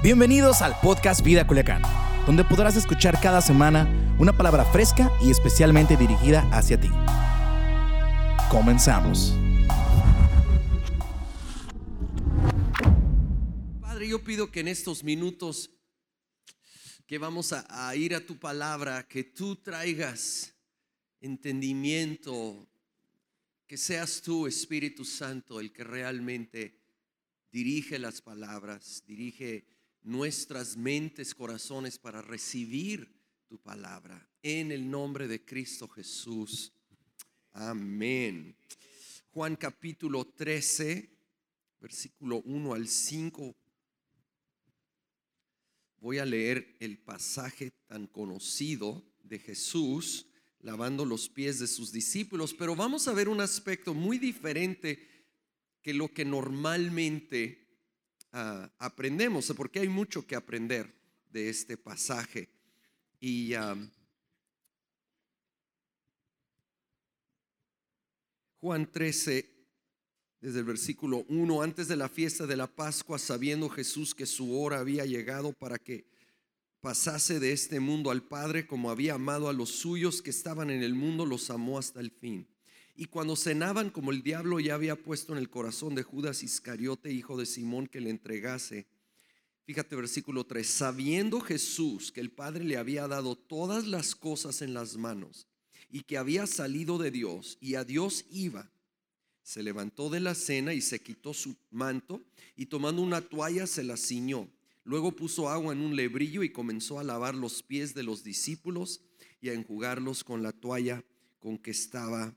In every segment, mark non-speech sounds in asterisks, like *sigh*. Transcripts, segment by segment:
Bienvenidos al podcast Vida Culiacán, donde podrás escuchar cada semana una palabra fresca y especialmente dirigida hacia ti. Comenzamos. Padre, yo pido que en estos minutos que vamos a, a ir a tu palabra, que tú traigas entendimiento, que seas tú, Espíritu Santo, el que realmente dirige las palabras, dirige nuestras mentes, corazones para recibir tu palabra. En el nombre de Cristo Jesús. Amén. Juan capítulo 13, versículo 1 al 5. Voy a leer el pasaje tan conocido de Jesús lavando los pies de sus discípulos, pero vamos a ver un aspecto muy diferente que lo que normalmente ah, aprendemos, porque hay mucho que aprender de este pasaje. Y Juan 13, desde el versículo 1, antes de la fiesta de la Pascua, sabiendo Jesús que su hora había llegado para que pasase de este mundo al Padre como había amado a los suyos que estaban en el mundo, los amó hasta el fin. Y cuando cenaban, como el diablo ya había puesto en el corazón de Judas Iscariote, hijo de Simón, que le entregase, fíjate versículo 3, sabiendo Jesús que el Padre le había dado todas las cosas en las manos y que había salido de Dios y a Dios iba, se levantó de la cena y se quitó su manto y tomando una toalla se la ciñó. Luego puso agua en un lebrillo y comenzó a lavar los pies de los discípulos y a enjugarlos con la toalla con que estaba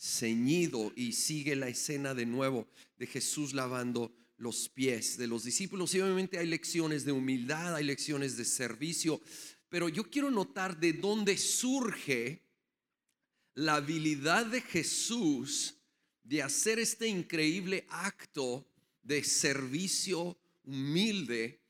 ceñido. Y sigue la escena de nuevo de Jesús lavando los pies de los discípulos. Y obviamente hay lecciones de humildad, hay lecciones de servicio, pero yo quiero notar de dónde surge la habilidad de Jesús de hacer este increíble acto de servicio humilde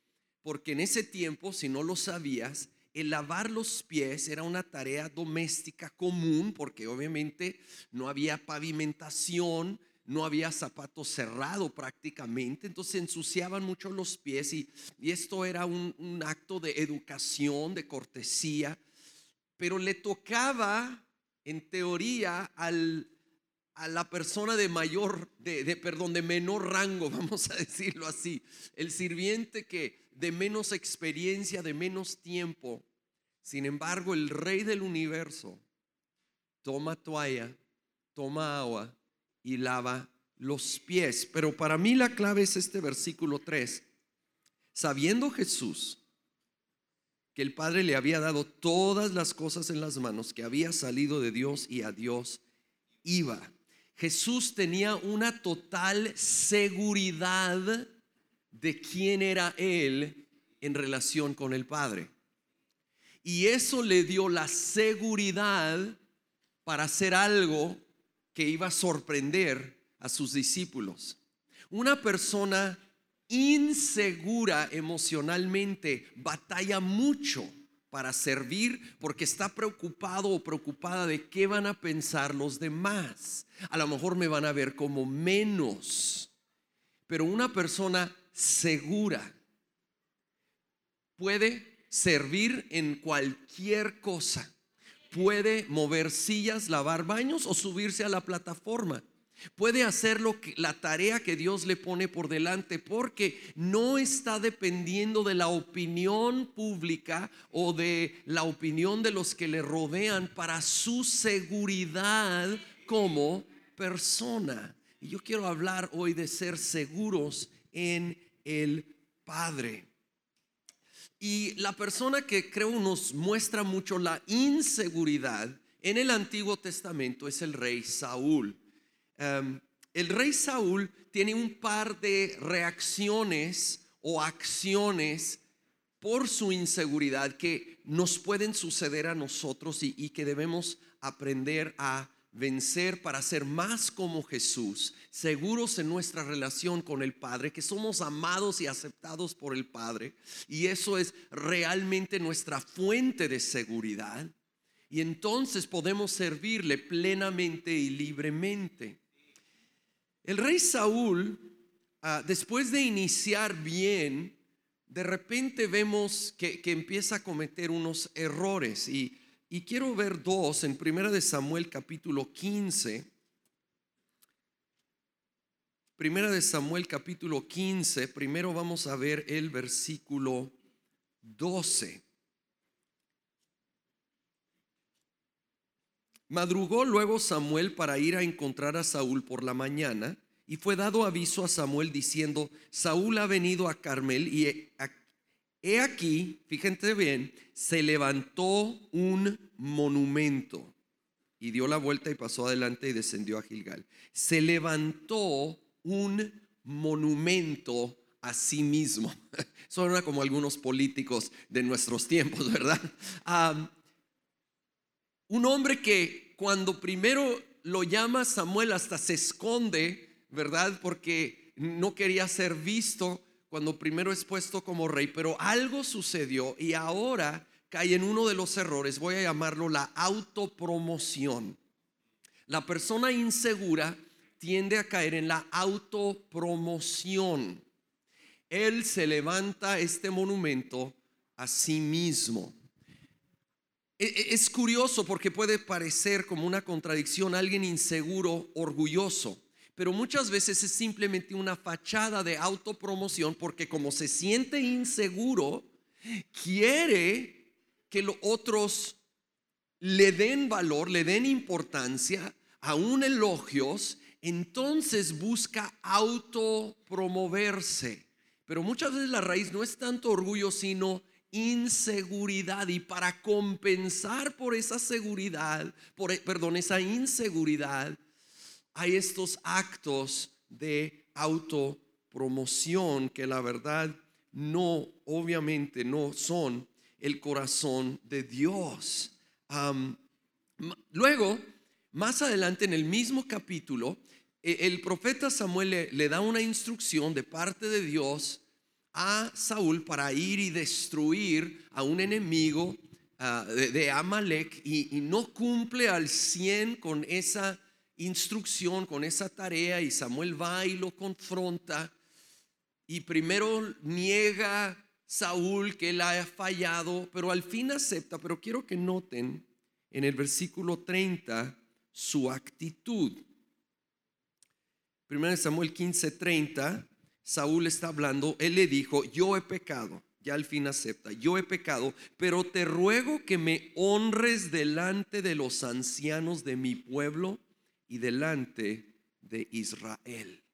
porque en ese tiempo, si no lo sabías, el lavar los pies era una tarea doméstica común, porque obviamente no había pavimentación, no había zapato cerrado prácticamente, entonces ensuciaban mucho los pies y, esto era un, acto de educación, de cortesía, pero le tocaba en teoría al, a la persona de mayor, de, perdón, de menor rango, *laughs* vamos a decirlo así, el sirviente que de menos experiencia, de menos tiempo. Sin embargo, el rey del universo toma toalla, toma agua y lava los pies. Pero para mí la clave es este versículo 3. Sabiendo Jesús que el Padre le había dado todas las cosas en las manos, que había salido de Dios y a Dios iba. Jesús tenía una total seguridad de quién era Él en relación con el Padre. Y eso le dio la seguridad para hacer algo que iba a sorprender a sus discípulos. Una persona insegura emocionalmente batalla mucho para servir porque está preocupado o preocupada de qué van a pensar los demás. A lo mejor me van a ver como menos. Pero una persona segura. Puede servir en cualquier cosa. Puede mover sillas, lavar baños o subirse a la plataforma. Puede hacer lo la tarea que Dios le pone por delante porque no está dependiendo de la opinión pública o de la opinión de los que le rodean para su seguridad como persona. Y yo quiero hablar hoy de ser seguros en el Padre. Y la persona que creo nos muestra mucho la inseguridad en el Antiguo Testamento es el rey Saúl. Em, el rey Saúl tiene un par de reacciones o acciones por su inseguridad que nos pueden suceder a nosotros y que debemos aprender a vencer para ser más como Jesús, seguros en nuestra relación con el Padre, que somos amados y aceptados por el Padre, y eso es realmente nuestra fuente de seguridad, y entonces podemos servirle plenamente y libremente. El rey Saúl, ah, después de iniciar bien, de repente vemos que, que empieza a cometer unos errores y, y quiero ver dos en Primera de Samuel capítulo 15. Primera de Samuel capítulo 15, primero vamos a ver el versículo 12. Madrugó luego Samuel para ir a encontrar a Saúl por la mañana y fue dado aviso a Samuel diciendo, Saúl ha venido a Carmel y he aquí, fíjense bien, se levantó un monumento y dio la vuelta y pasó adelante y descendió a Gilgal. Se levantó un monumento a sí mismo. *laughs* Suena como algunos políticos de nuestros tiempos, ¿verdad? un hombre que cuando primero lo llama Samuel hasta se esconde, ¿verdad? Porque no quería ser visto cuando primero es puesto como rey, pero algo sucedió y ahora cae en uno de los errores, voy a llamarlo la autopromoción. La persona insegura tiende a caer en la autopromoción. Él se levanta este monumento a sí mismo. E, e, es curioso porque puede parecer como una contradicción alguien inseguro, orgulloso, pero muchas veces es simplemente una fachada de autopromoción porque como se siente inseguro, quiere que los otros le den valor, le den importancia, aún elogios, entonces busca autopromoverse. Pero muchas veces la raíz no es tanto orgullo, sino inseguridad. Y para compensar por esa seguridad, por, perdón, esa inseguridad, hay estos actos de autopromoción que la verdad no, obviamente no son el corazón de Dios. luego, más adelante en el mismo capítulo, e, el profeta Samuel le, da una instrucción de parte de Dios a Saúl para ir y destruir a un enemigo ah, de, Amalek y, no cumple al 100 con esa instrucción, con esa tarea y Samuel va y lo confronta y primero niega Saúl que él ha fallado, pero al fin acepta, pero quiero que noten en el versículo 30 su actitud. Primero Samuel 15:30, Saúl está hablando, él le dijo, yo he pecado, ya al fin acepta, yo he pecado, pero te ruego que me honres delante de los ancianos de mi pueblo y delante de Israel.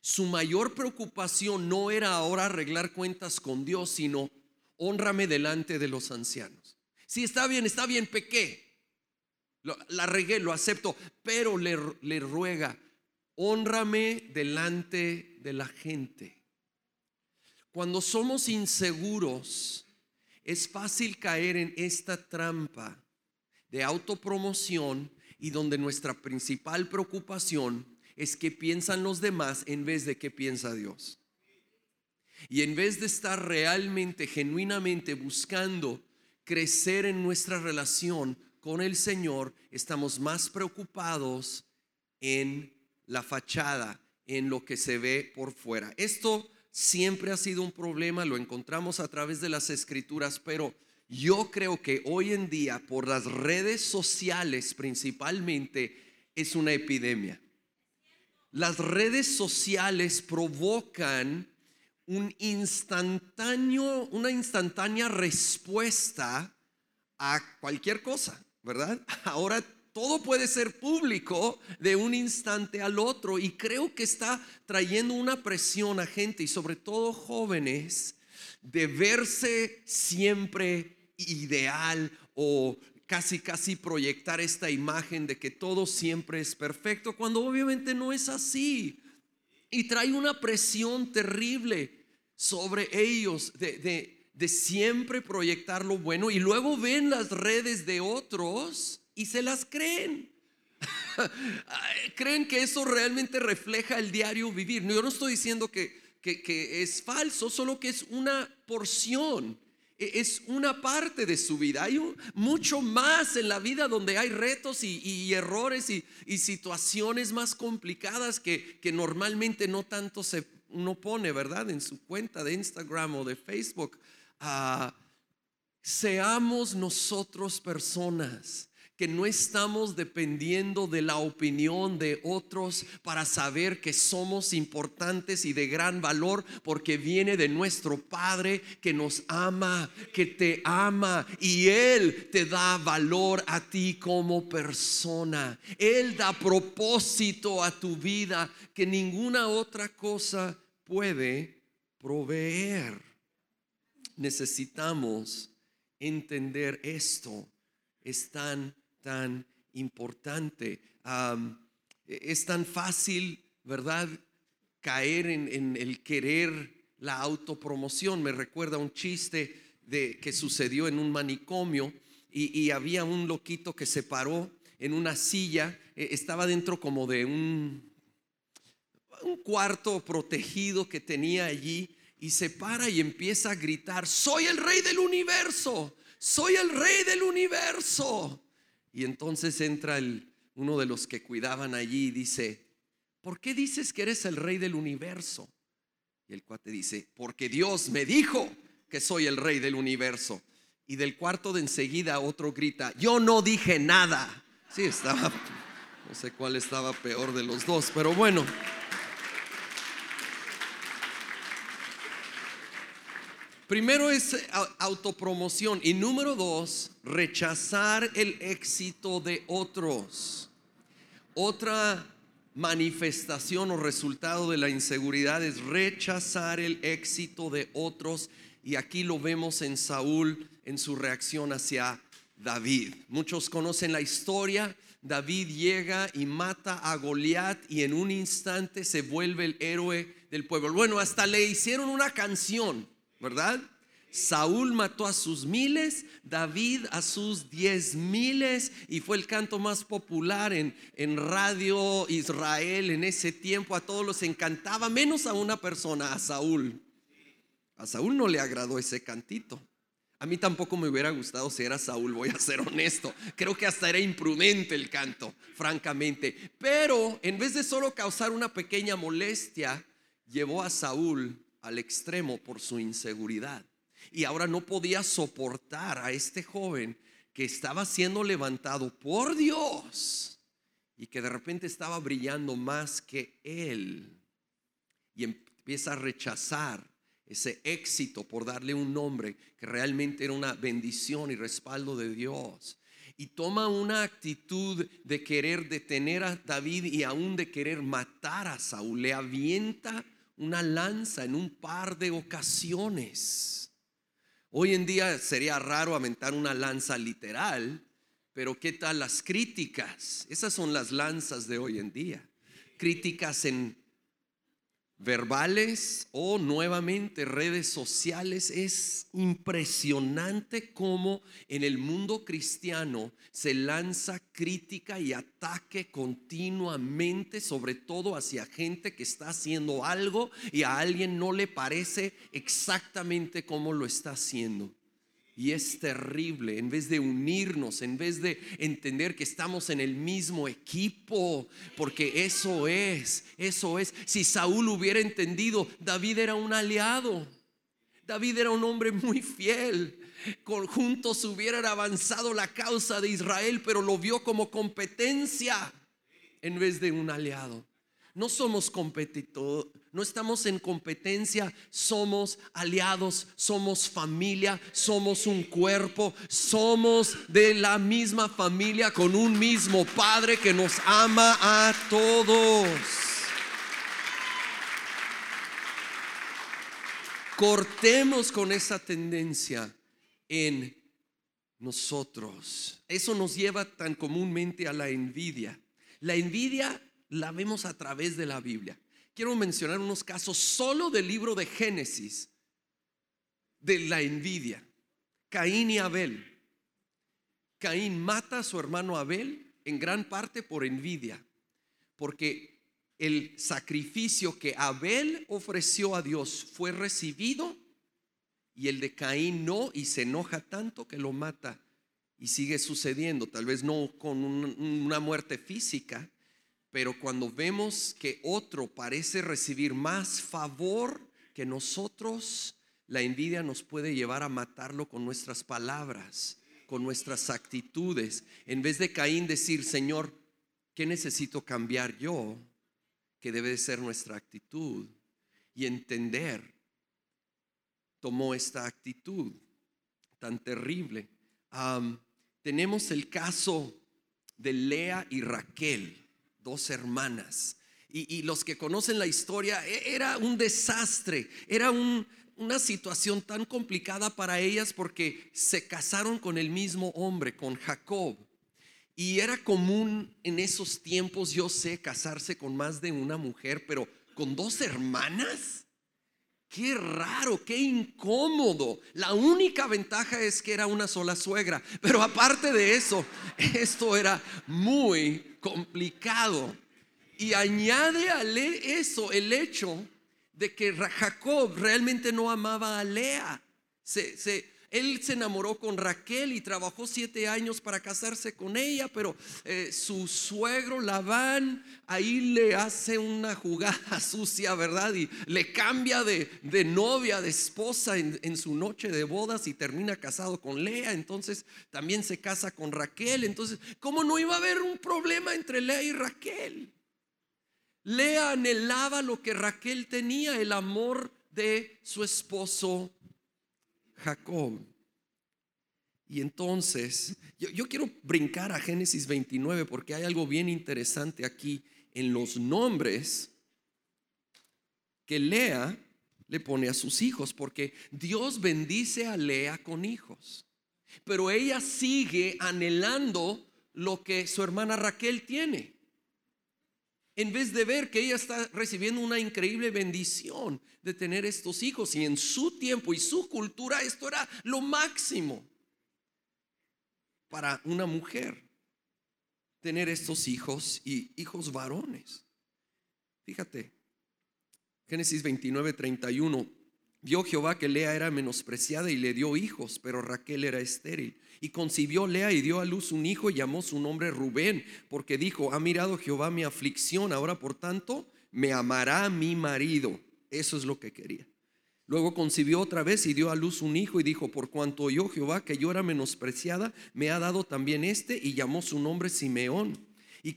Su mayor preocupación no era ahora arreglar cuentas con Dios, sino honrame delante de los ancianos. Si está bien, está bien, pequé, la regué, lo acepto, pero le, le ruega, honrame delante de la gente. Cuando somos inseguros, es fácil caer en esta trampa de autopromoción y donde nuestra principal preocupación es que piensan los demás en vez de que piensa Dios. Y en vez de estar realmente, genuinamente buscando crecer en nuestra relación con el Señor, estamos más preocupados en la fachada, en lo que se ve por fuera. Esto siempre ha sido un problema, lo encontramos a través de las escrituras, pero yo creo que hoy en día por las redes sociales principalmente es una epidemia. Las redes sociales provocan un instantáneo, una instantánea respuesta a cualquier cosa. ¿verdad? *laughs* Ahora todo puede ser público de un instante al otro y creo que está trayendo una presión a gente y sobre todo jóvenes de verse siempre ideal o casi casi proyectar esta imagen de que todo siempre es perfecto cuando obviamente no es así y trae una presión terrible sobre ellos de, de de siempre proyectar lo bueno y luego ven las redes de otros y se las creen. *laughs* creen que eso realmente refleja el diario vivir. Yo no estoy diciendo que, que, es falso, solo que es una porción, es una parte de su vida. Hay mucho más en la vida donde hay retos y, errores y, situaciones más complicadas que, que normalmente no tanto se uno pone, ¿verdad? En su cuenta de Instagram o de Facebook. Ah, seamos nosotros personas que no estamos dependiendo de la opinión de otros para saber que somos importantes y de gran valor porque viene de nuestro Padre que nos ama, que te ama y Él te da valor a ti como persona. Él da propósito a tu vida que ninguna otra cosa puede proveer. Necesitamos entender esto. Es tan tan importante. es tan fácil, ¿verdad? Caer en, el querer la autopromoción. Me recuerda un chiste de, que sucedió en un manicomio y, había un loquito que se paró en una silla, e, estaba dentro como de un, un cuarto protegido que tenía allí y se para y empieza a gritar, soy el rey del universo, soy el rey del universo. Y entonces entra uno de los que cuidaban allí y dice, ¿por qué dices que eres el rey del universo? Y el cuate dice, porque Dios me dijo que soy el rey del universo. Y del cuarto de enseguida otro grita, yo no dije nada. Sí, estaba, no sé cuál estaba peor de los dos, pero bueno. Primero es autopromoción y número dos, rechazar el éxito de otros. Otra manifestación o resultado de la inseguridad es rechazar el éxito de otros y aquí lo vemos en Saúl en su reacción hacia David. Muchos conocen la historia. David llega y mata a Goliat y en un instante se vuelve el héroe del pueblo. Bueno, hasta le hicieron una canción ¿verdad? Saúl mató a sus miles, David a sus diez miles y fue el canto más popular en, en radio Israel en ese tiempo. A todos los encantaba, menos a una persona, a Saúl. A Saúl no le agradó ese cantito. A mí tampoco me hubiera gustado si era Saúl, voy a ser honesto. Creo que hasta era imprudente el canto, francamente. Pero en vez de solo causar una pequeña molestia, llevó a Saúl al extremo por su inseguridad. Y ahora no podía soportar a este joven que estaba siendo levantado por Dios y que de repente estaba brillando más que él. Y empieza a rechazar ese éxito por darle un nombre que realmente era una bendición y respaldo de Dios. Y toma una actitud de querer detener a David y aún de querer matar a Saúl. Le avienta una lanza en un par de ocasiones. Hoy en día sería raro aventar una lanza literal, pero ¿qué tal las críticas? Esas son las lanzas de hoy en día. Críticas en verbales o nuevamente redes sociales, es impresionante cómo en el mundo cristiano se lanza crítica y ataque continuamente, sobre todo hacia gente que está haciendo algo y a alguien no le parece exactamente cómo lo está haciendo. Y es terrible, en vez de unirnos, en vez de entender que estamos en el mismo equipo, porque eso es, eso es. Si Saúl hubiera entendido, David era un aliado, David era un hombre muy fiel. Juntos hubieran avanzado la causa de Israel, pero lo vio como competencia en vez de un aliado. No somos competidores no estamos en competencia, somos aliados, somos familia, somos un cuerpo, somos de la misma familia con un mismo Padre que nos ama a todos. Cortemos con esa tendencia en nosotros. Eso nos lleva tan comúnmente a la envidia. La envidia la vemos a través de la Biblia quiero mencionar unos casos solo del libro de Génesis, de la envidia. Caín y Abel. Caín mata a su hermano Abel en gran parte por envidia, porque el sacrificio que Abel ofreció a Dios fue recibido y el de Caín no, y se enoja tanto que lo mata. Y sigue sucediendo, tal vez no con una muerte física, Pero cuando vemos que otro parece recibir más favor que nosotros, la envidia nos puede llevar a matarlo con nuestras palabras, con nuestras actitudes. En vez de Caín decir, Señor, ¿qué necesito cambiar yo? Que debe de ser nuestra actitud. Y entender, tomó esta actitud tan terrible. tenemos el caso de Lea y Raquel dos hermanas. Y, los que conocen la historia, e, era un desastre, era una situación tan complicada para ellas porque se casaron con el mismo hombre, con Jacob. Y era común en esos tiempos, yo sé, casarse con más de una mujer, pero con dos hermanas. Qué raro, qué incómodo. La única ventaja es que era una sola suegra. Pero aparte de eso, esto era muy complicado. Y añade a eso el hecho de que Jacob realmente no amaba a Lea. Se, se, él se enamoró con Raquel y trabajó siete años para casarse con ella, pero eh, su suegro Labán ahí le hace una jugada *laughs* sucia, ¿verdad? Y le cambia de, novia, de esposa en, en, su noche de bodas y termina casado con Lea. Entonces también se casa con Raquel. Entonces, ¿cómo no iba a haber un problema entre Lea y Raquel? Lea anhelaba lo que Raquel tenía, el amor de su esposo Jacob. Y entonces, yo, quiero brincar a Génesis 29 porque hay algo bien interesante aquí en los nombres que Lea le pone a sus hijos, porque Dios bendice a Lea con hijos, pero ella sigue anhelando lo que su hermana Raquel tiene. En vez de ver que ella está recibiendo una increíble bendición de tener estos hijos y en su tiempo y su cultura esto era lo máximo para una mujer tener estos hijos y hijos varones. Fíjate, Génesis 29, 31. Vio Jehová que Lea era menospreciada y le dio hijos, pero Raquel era estéril. Y concibió Lea y dio a luz un hijo y llamó su nombre Rubén, porque dijo, ha mirado Jehová mi aflicción, ahora por tanto me amará mi marido. Eso es lo que quería. Luego concibió otra vez y dio a luz un hijo y dijo, por cuanto oyó Jehová que yo era menospreciada, me ha dado también este y llamó su nombre Simeón. ¿Y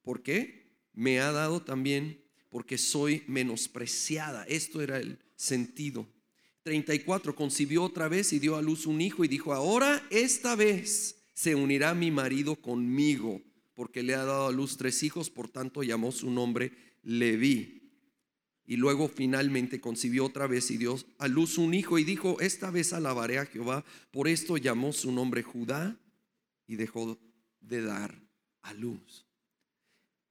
por qué? Me ha dado también porque soy menospreciada. Esto era el sentido. 34, concibió otra vez y dio a luz un hijo y dijo, ahora esta vez se unirá mi marido conmigo, porque le ha dado a luz tres hijos, por tanto llamó su nombre Leví. Y luego finalmente concibió otra vez y dio a luz un hijo y dijo, esta vez alabaré a Jehová. Por esto llamó su nombre Judá y dejó de dar a luz.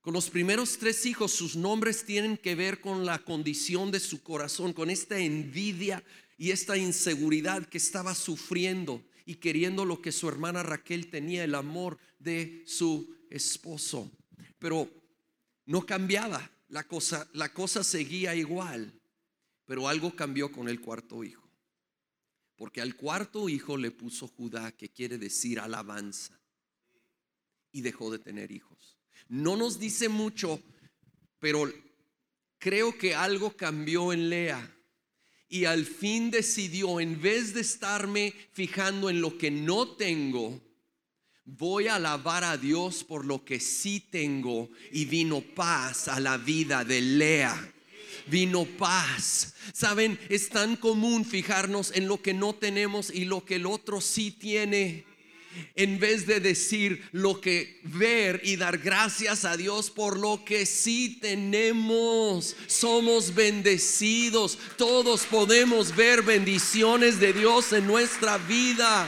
Con los primeros tres hijos, sus nombres tienen que ver con la condición de su corazón, con esta envidia y esta inseguridad que estaba sufriendo y queriendo lo que su hermana Raquel tenía, el amor de su esposo. Pero no cambiaba la cosa, la cosa seguía igual, pero algo cambió con el cuarto hijo. Porque al cuarto hijo le puso Judá, que quiere decir alabanza, y dejó de tener hijos. No nos dice mucho, pero creo que algo cambió en Lea y al fin decidió, en vez de estarme fijando en lo que no tengo, voy a alabar a Dios por lo que sí tengo. Y vino paz a la vida de Lea. Vino paz. Saben, es tan común fijarnos en lo que no tenemos y lo que el otro sí tiene en vez de decir lo que ver y dar gracias a Dios por lo que sí tenemos. Somos bendecidos. Todos podemos ver bendiciones de Dios en nuestra vida.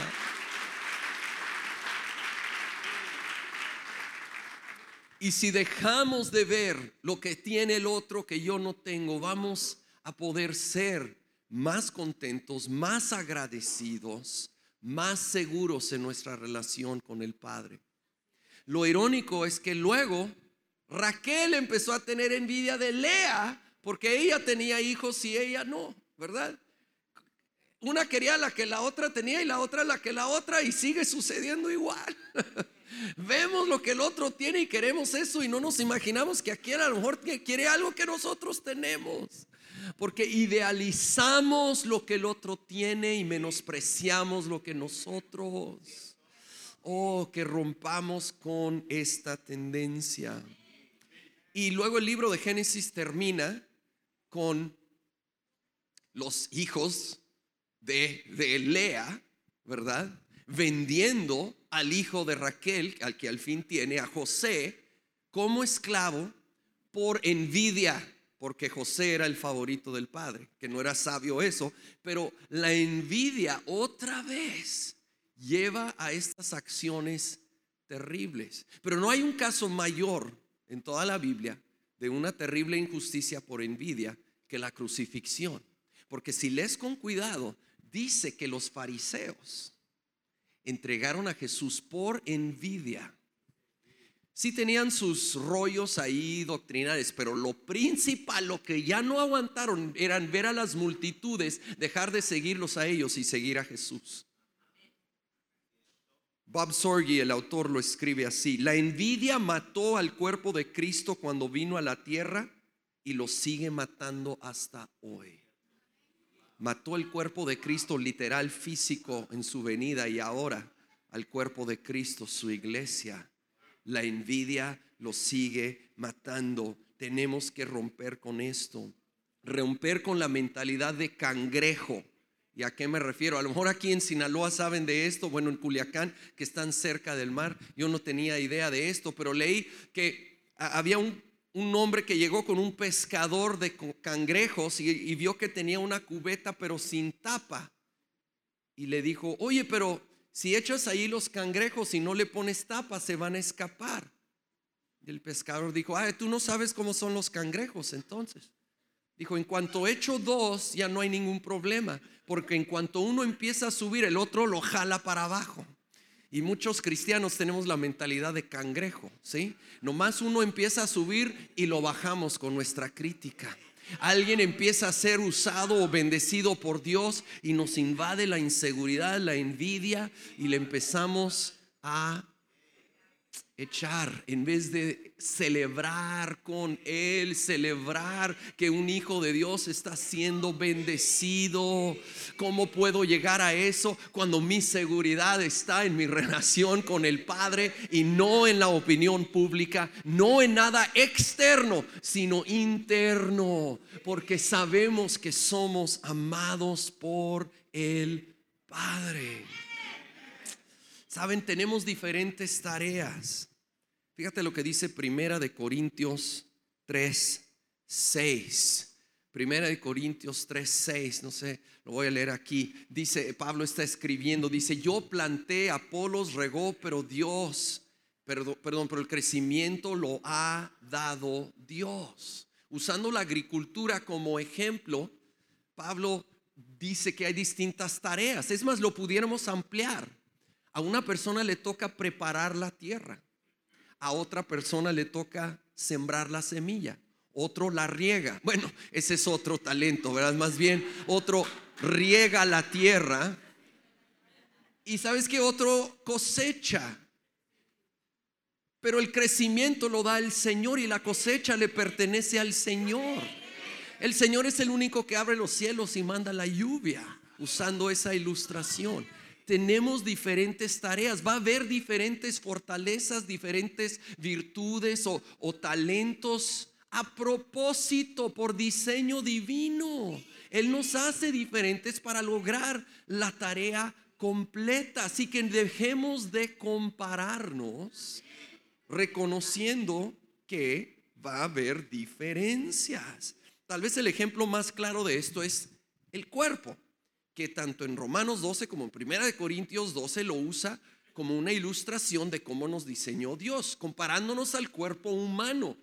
Y si dejamos de ver lo que tiene el otro que yo no tengo, vamos a poder ser más contentos, más agradecidos más seguros en nuestra relación con el Padre. Lo irónico es que luego Raquel empezó a tener envidia de Lea porque ella tenía hijos y ella no, ¿verdad? Una quería la que la otra tenía y la otra la que la otra y sigue sucediendo igual. *laughs* Vemos lo que el otro tiene y queremos eso y no nos imaginamos que aquí a lo mejor quiere algo que nosotros tenemos. Porque idealizamos lo que el otro tiene y menospreciamos lo que nosotros. Oh, que rompamos con esta tendencia. Y luego el libro de Génesis termina con los hijos de, de Lea, ¿verdad? Vendiendo al hijo de Raquel, al que al fin tiene, a José, como esclavo por envidia, porque José era el favorito del padre, que no era sabio eso, pero la envidia otra vez lleva a estas acciones terribles. Pero no hay un caso mayor en toda la Biblia de una terrible injusticia por envidia que la crucifixión. Porque si lees con cuidado, dice que los fariseos entregaron a Jesús por envidia. Sí tenían sus rollos ahí doctrinales, pero lo principal, lo que ya no aguantaron, eran ver a las multitudes, dejar de seguirlos a ellos y seguir a Jesús. Bob Sorgi, el autor, lo escribe así. La envidia mató al cuerpo de Cristo cuando vino a la tierra y lo sigue matando hasta hoy. Mató el cuerpo de Cristo literal físico en su venida y ahora al cuerpo de Cristo, su iglesia. La envidia lo sigue matando. Tenemos que romper con esto. Romper con la mentalidad de cangrejo ¿Y a qué me refiero? A lo mejor aquí en Sinaloa saben de esto, bueno, en Culiacán, que están cerca del mar. Yo no tenía idea de esto, pero leí que había un, hombre que llegó con un pescador de cangrejos y, vio que tenía una cubeta pero sin tapa. Y le dijo, oye, pero si echas ahí los cangrejos y no le pones tapa, se van a escapar. Y el pescador dijo, ah, tú no sabes cómo son los cangrejos entonces. Dijo, en cuanto echo dos, ya no hay ningún problema, porque en cuanto uno empieza a subir, el otro lo jala para abajo. Y muchos cristianos tenemos la mentalidad de cangrejo, ¿sí? Nomás uno empieza a subir y lo bajamos con nuestra crítica. Alguien empieza a ser usado o bendecido por Dios y nos invade la inseguridad, la envidia y le empezamos a echar en vez de celebrar con Él, celebrar que un hijo de Dios está siendo bendecido. ¿Cómo puedo llegar a eso cuando mi seguridad está en mi *laughs* relación con el Padre y no en la opinión pública, no en nada externo, sino interno? Porque sabemos que somos amados por el Padre. Saben, tenemos diferentes tareas. Fíjate lo que dice Primera de Corintios 3, 6. Primera de Corintios 3, 6, no sé, lo voy a leer aquí. Dice, Pablo está escribiendo, dice, yo planté, Apolos regó, pero Dios, perdón, perdón, pero el crecimiento lo ha dado Dios. Usando la agricultura como ejemplo, Pablo dice que hay distintas tareas. Es más, lo pudiéramos ampliar. A una persona le toca preparar la tierra, a otra persona le toca sembrar la semilla, otro la riega. *laughs* Bueno, ese es otro talento, ¿verdad? Más bien, otro riega la tierra y sabes que otro cosecha. Pero el crecimiento lo da el Señor y la cosecha le pertenece al Señor. El Señor es el único que abre los cielos y manda la lluvia, usando esa ilustración tenemos diferentes tareas, va a haber diferentes fortalezas, diferentes virtudes o, talentos a propósito, por diseño divino. Él nos hace diferentes para lograr la tarea completa. Así que dejemos de compararnos reconociendo que va a haber diferencias. Tal vez el ejemplo más claro de esto es el cuerpo que tanto en Romanos 12 como en Primera de Corintios 12 lo usa como una ilustración de cómo nos diseñó Dios, comparándonos al cuerpo humano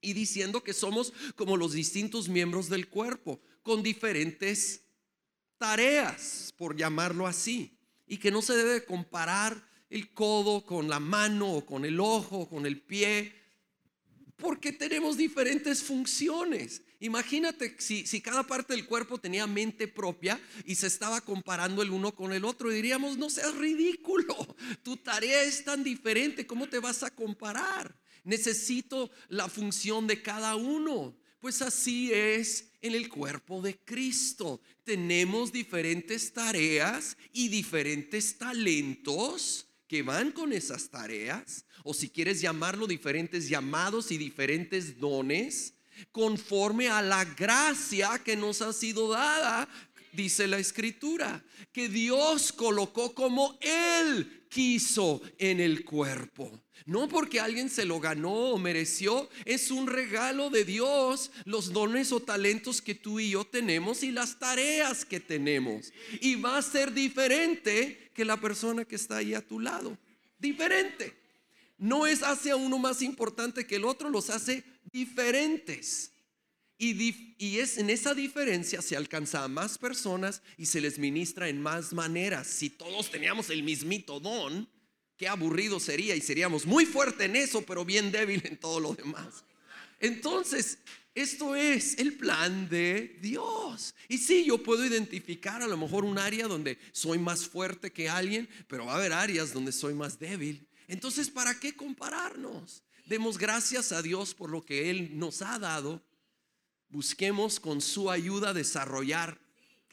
y diciendo que somos como los distintos miembros del cuerpo, con diferentes tareas, por llamarlo así, y que no se debe comparar el codo con la mano o con el ojo o con el pie, porque tenemos diferentes funciones. Imagínate si, si, cada parte del cuerpo tenía mente propia y se estaba comparando el uno con el otro. Diríamos, no seas ridículo. Tu tarea es tan diferente. ¿Cómo te vas a comparar? Necesito la función de cada uno. Pues así es en el cuerpo de Cristo. Tenemos diferentes tareas y diferentes talentos que van con esas tareas, o si quieres llamarlo diferentes llamados y diferentes dones, conforme a la gracia que nos ha sido dada, dice la escritura, que Dios colocó como Él quiso en el cuerpo. No porque alguien se lo ganó o mereció, es un regalo de Dios los dones o talentos que tú y yo tenemos y las tareas que tenemos. Y va a ser diferente que la persona que está ahí a tu lado. Diferente. No es hacia uno más importante que el otro, los hace diferentes. Y, y, es en esa diferencia se alcanza a más personas y se les ministra en más maneras. Si todos teníamos el mismito don, Qué aburrido sería y seríamos muy fuerte en eso, pero bien débil en todo lo demás. Entonces, esto es el plan de Dios. Y sí, yo puedo identificar a lo mejor un área donde soy más fuerte que alguien, pero va a haber áreas donde soy más débil. Entonces, ¿para qué compararnos? Demos gracias a Dios por lo que Él nos ha dado. Busquemos con su ayuda desarrollar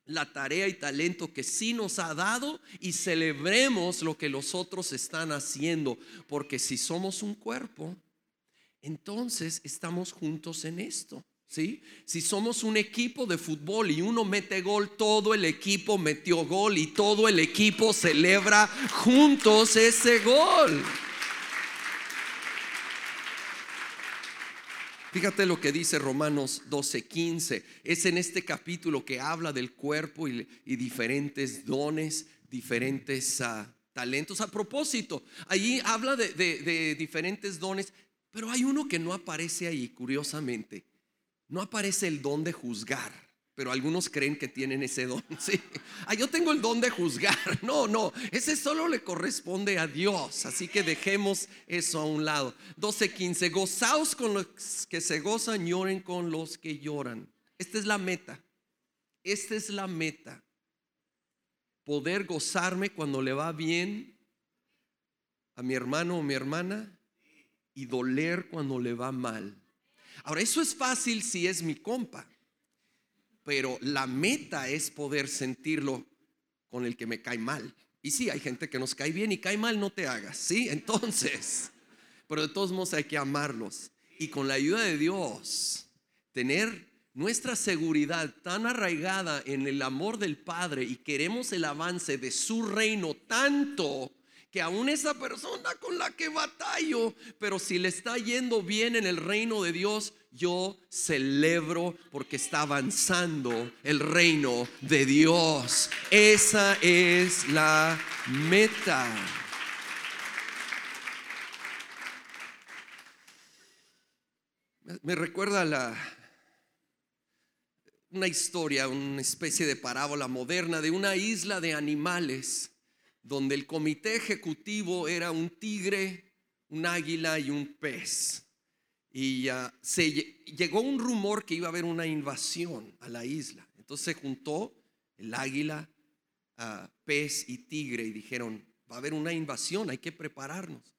la tarea y talento que sí nos ha dado y celebremos lo que los otros están haciendo, porque si somos un cuerpo, entonces estamos juntos en esto. ¿Sí? Si somos un equipo de fútbol y uno mete gol, todo el equipo metió gol y todo el equipo celebra juntos ese gol. Fíjate lo que dice Romanos 12:15. Es en este capítulo que habla del cuerpo y, diferentes dones, diferentes ah, talentos. A propósito, allí habla de diferentes dones, pero hay uno que no aparece ahí, curiosamente. No aparece el don de juzgar pero algunos creen que tienen ese don. *laughs* Sí. Ah, yo tengo el don de juzgar. *laughs* No, no, ese solo le corresponde a Dios. Así que dejemos eso a un lado. 12:15. Gozaos con los que se gozan, lloren con los que lloran. Esta es la meta. Esta es la meta. Poder gozarme cuando le va bien a mi hermano o mi hermana y doler cuando le va mal. Ahora, eso es fácil si es mi compa pero la meta es poder sentirlo con el que me cae mal. Y sí, hay gente que nos cae bien y cae mal, no te hagas, ¿sí? *laughs* Entonces, pero de todos modos hay que amarlos. Y con la ayuda de Dios, tener nuestra seguridad tan arraigada en el amor del Padre y queremos el avance de su reino tanto que aún esa persona con la que batallo, pero si le está yendo bien en el reino de Dios, yo celebro porque está avanzando el reino de Dios. Esa es la meta. Me recuerda la, una historia, una especie de parábola moderna de una isla de animales donde el comité ejecutivo era un tigre, un águila y un pez. Y se llegó un rumor que iba a haber una invasión a la isla. Entonces se juntó el águila, pez y tigre y dijeron, va a haber una invasión, hay que prepararnos.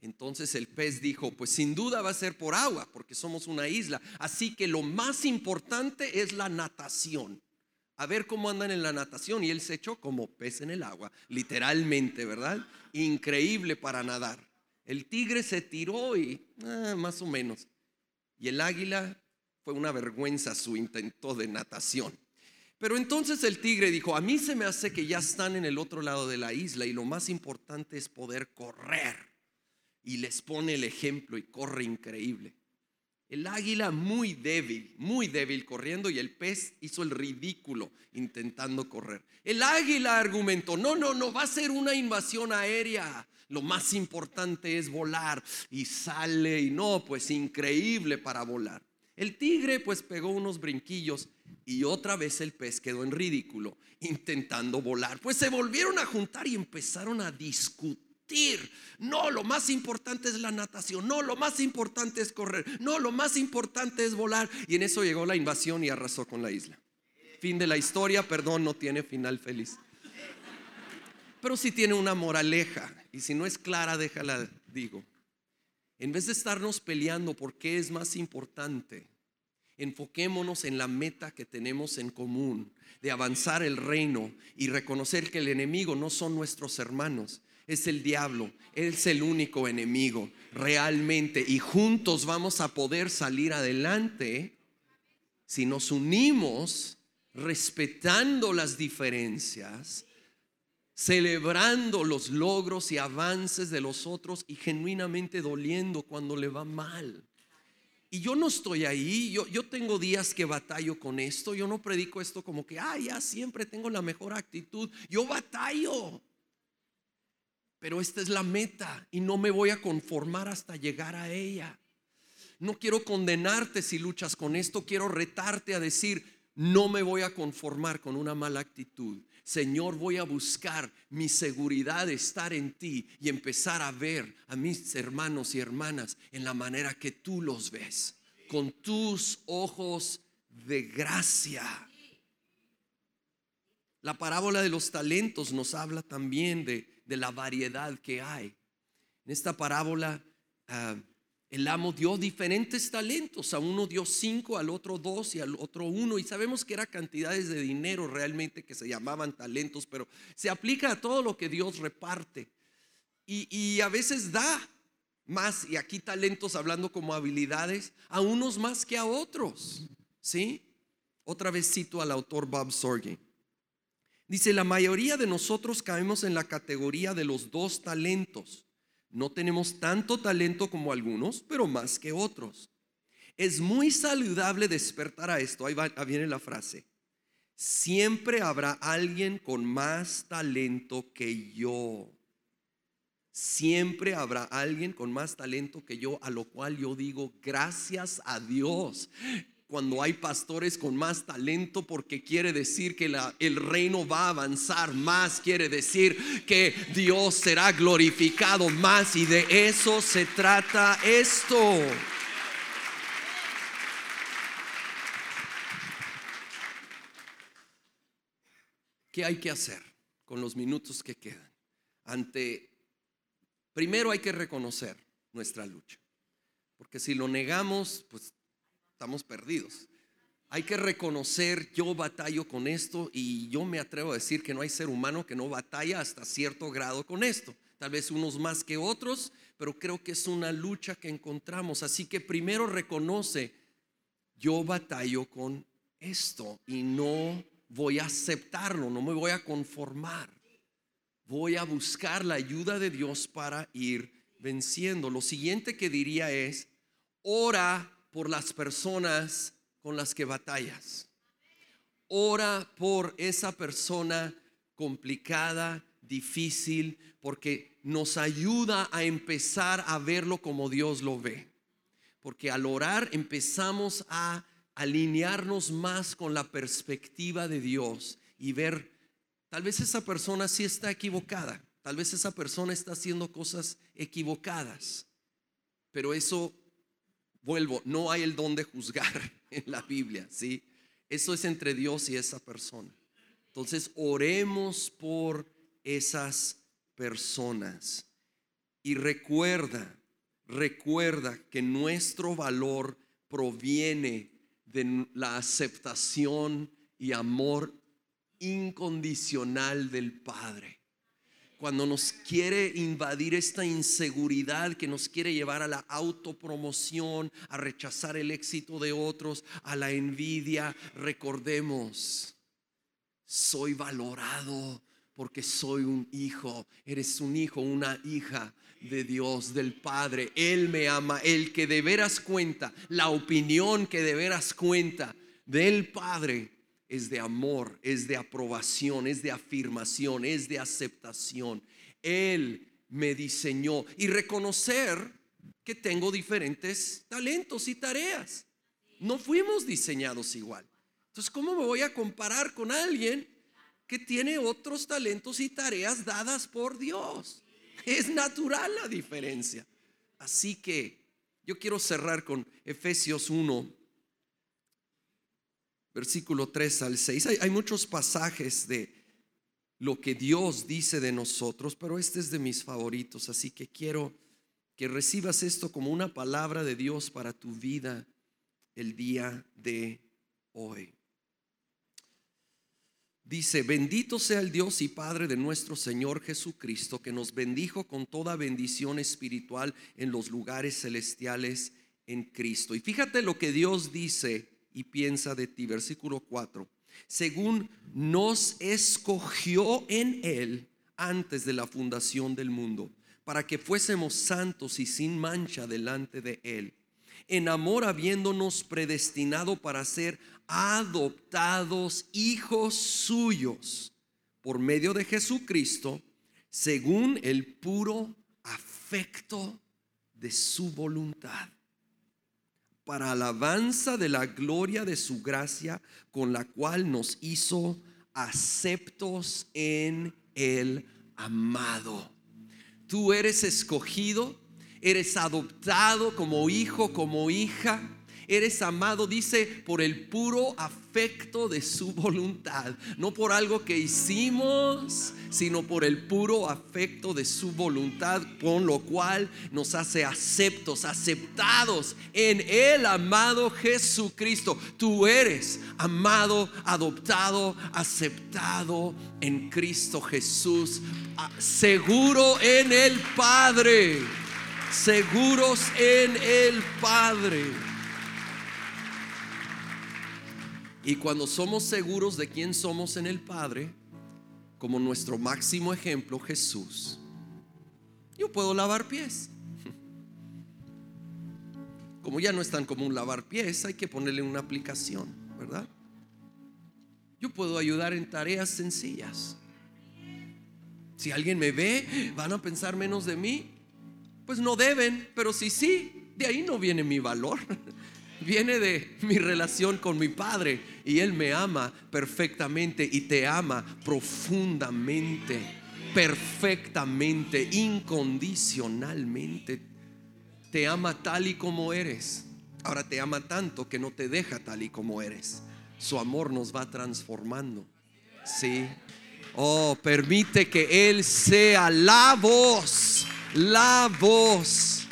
Entonces el pez dijo, pues sin duda va a ser por agua, porque somos una isla. Así que lo más importante es la natación a ver cómo andan en la natación y él se echó como pez en el agua, literalmente, ¿verdad? Increíble para nadar. El tigre se tiró y ah, más o menos. Y el águila fue una vergüenza su intento de natación. Pero entonces el tigre dijo, a mí se me hace que ya están en el otro lado de la isla y lo más importante es poder correr. Y les pone el ejemplo y corre increíble. El águila muy débil, muy débil corriendo y el pez hizo el ridículo intentando correr. El águila argumentó, no, no, no, va a ser una invasión aérea. Lo más importante es volar. Y sale y no, pues increíble para volar. El tigre pues pegó unos brinquillos y otra vez el pez quedó en ridículo intentando volar. Pues se volvieron a juntar y empezaron a discutir No, lo más importante es la natación. No, lo más importante es correr. No, lo más importante es volar. Y en eso llegó la invasión y arrasó con la isla. Fin de la historia, perdón, no tiene final feliz. Pero sí tiene una moraleja. Y si no es clara, déjala, digo. En vez de estarnos peleando por qué es más importante, enfoquémonos en la meta que tenemos en común, de avanzar el reino y reconocer que el enemigo no son nuestros hermanos, es el diablo, es el único enemigo realmente y juntos vamos a poder salir adelante si nos unimos respetando las diferencias, celebrando los logros y avances de los otros y genuinamente doliendo cuando le va mal. Y yo no estoy ahí, yo, yo tengo días que batallo con esto, yo no predico esto como que, ah, ya siempre tengo la mejor actitud, yo batallo pero esta es la meta y no me voy a conformar hasta llegar a ella. No quiero condenarte si luchas con esto, quiero retarte a decir, no me voy a conformar con una mala actitud. Señor, voy a buscar mi seguridad de estar en ti y empezar a ver a mis hermanos y hermanas en la manera que tú los ves, con tus ojos de gracia. La parábola de los talentos nos habla también de de la variedad que hay. En esta parábola, ah, el amo dio diferentes talentos. A uno dio cinco, al otro dos y al otro uno. Y sabemos que eran cantidades de dinero realmente que se llamaban talentos, pero se aplica a todo lo que Dios reparte. Y, y a veces da más, y aquí talentos hablando como habilidades, a unos más que a otros. ¿Sí? Otra vez cito al autor Bob Sorge. Dice, la mayoría de nosotros caemos en la categoría de los dos talentos. No tenemos tanto talento como algunos, pero más que otros. Es muy saludable despertar a esto. Ahí, viene la frase. Siempre habrá alguien con más talento que yo. Siempre habrá alguien con más talento que yo, a lo cual yo digo, gracias a Dios cuando hay pastores con más talento porque quiere decir que el reino va a avanzar más, quiere decir que Dios será glorificado más y de eso se trata esto. ¿Qué hay que hacer con los minutos que quedan? Ante, primero hay que reconocer nuestra lucha, porque si lo negamos, pues estamos perdidos. Hay que reconocer, yo batallo con esto y yo me atrevo a decir que no hay ser humano que no batalla hasta cierto grado con esto. Tal vez unos más que otros, pero creo que es una lucha que encontramos. Así que primero reconoce, yo batallo con esto y no voy a aceptarlo, no me voy a conformar. Voy a buscar la ayuda de Dios para ir venciendo. Lo siguiente que diría es, ora por las personas con las que batallas. Ora por esa persona complicada, difícil, porque nos ayuda a empezar a verlo como Dios lo ve. Porque al orar empezamos a alinearnos más con la perspectiva de Dios y ver, tal vez esa persona sí está equivocada, tal vez esa persona está haciendo cosas equivocadas, pero eso vuelvo, no hay el don de juzgar *laughs* en la Biblia, ¿sí? Eso es entre Dios y esa persona. Entonces, oremos por esas personas. Y recuerda, recuerda que nuestro valor proviene de la aceptación y amor incondicional del Padre cuando nos quiere invadir esta inseguridad que nos quiere llevar a la autopromoción, a rechazar el éxito de otros, a la envidia, recordemos, soy valorado porque soy un hijo, eres un hijo, una hija de Dios, del Padre. Él me ama, el que de veras cuenta, la opinión que de veras cuenta del Padre es de amor, es de aprobación, es de afirmación, es de aceptación. Él me diseñó y reconocer que tengo diferentes talentos y tareas. No fuimos diseñados igual. Entonces, ¿cómo me voy a comparar con alguien que tiene otros talentos y tareas dadas por Dios? Es natural la diferencia. Así que yo quiero cerrar con Efesios 1, versículo 3 al 6. Hay, hay, muchos pasajes de lo que Dios dice de nosotros, pero este es de mis favoritos, así que quiero que recibas esto como una palabra de Dios para tu vida el día de hoy. Dice, bendito sea el Dios y Padre de nuestro Señor Jesucristo, que nos bendijo con toda bendición espiritual en los lugares celestiales en Cristo. Y fíjate lo que Dios dice y piensa de ti, versículo 4. Según nos escogió en Él antes de la fundación del mundo, para que fuésemos santos y sin mancha delante de Él en amor habiéndonos predestinado para ser adoptados hijos suyos por medio de Jesucristo, según el puro afecto de su voluntad, para alabanza de la gloria de su gracia, con la cual nos hizo aceptos en el amado. Tú eres escogido eres adoptado como hijo, como hija. Eres amado, dice, por el puro afecto de su *laughs* voluntad. No por algo que hicimos, sino por el puro afecto de su voluntad, con lo cual nos hace aceptos, aceptados en el amado Jesucristo. Tú eres amado, adoptado, aceptado en Cristo Jesús, seguro en el Padre seguros en el Padre. Y cuando somos seguros de quién somos en el Padre, como nuestro máximo ejemplo, Jesús, yo puedo lavar pies. *laughs* Como ya no es tan común lavar pies, hay que ponerle una aplicación, ¿verdad? Yo puedo ayudar en tareas sencillas. Si alguien me ve, van a pensar menos de mí. Pues no deben, pero si sí, de ahí no viene mi valor. *laughs* Viene de mi relación con mi Padre y Él me ama perfectamente y te ama profundamente, perfectamente, incondicionalmente. Te ama tal y como eres. Ahora te ama tanto que no te deja tal y como eres. Su amor nos va transformando. Sí. Oh, permite que Él sea la voz la voz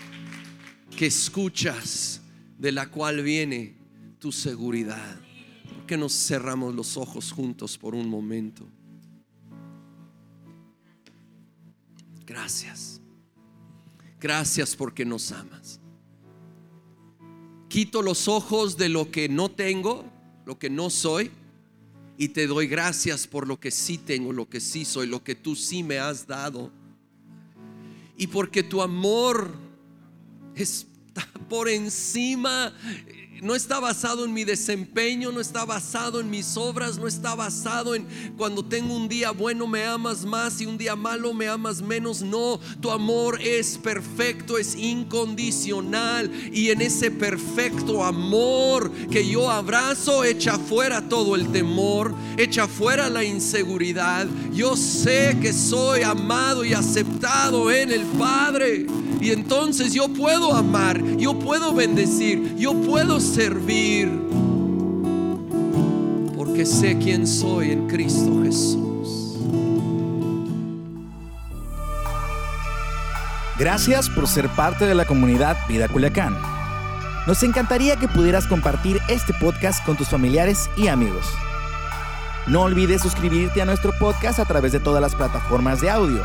que escuchas, de la cual viene tu seguridad. ¿Por qué nos cerramos los ojos juntos por un momento? Gracias. Gracias porque nos amas. Quito los ojos de lo que no tengo, lo que no soy, y te doy gracias por lo que sí tengo, lo que sí soy, lo que tú sí me has dado y porque tu amor por encima no está basado en mi desempeño, no está basado en mis obras, no está basado en cuando tengo un día bueno me amas más y un día malo me amas menos. No, tu amor es perfecto, es incondicional y en ese perfecto amor que yo abrazo echa fuera todo el temor, echa fuera la inseguridad. Yo sé que soy amado y aceptado en el Padre y entonces yo puedo amar, yo puedo bendecir, yo puedo servir. Porque sé quién soy en Cristo Jesús. Gracias por ser parte de la comunidad Vida Culiacán. Nos encantaría que pudieras compartir este podcast con tus familiares y amigos. No olvides suscribirte a nuestro podcast a través de todas las plataformas de audio,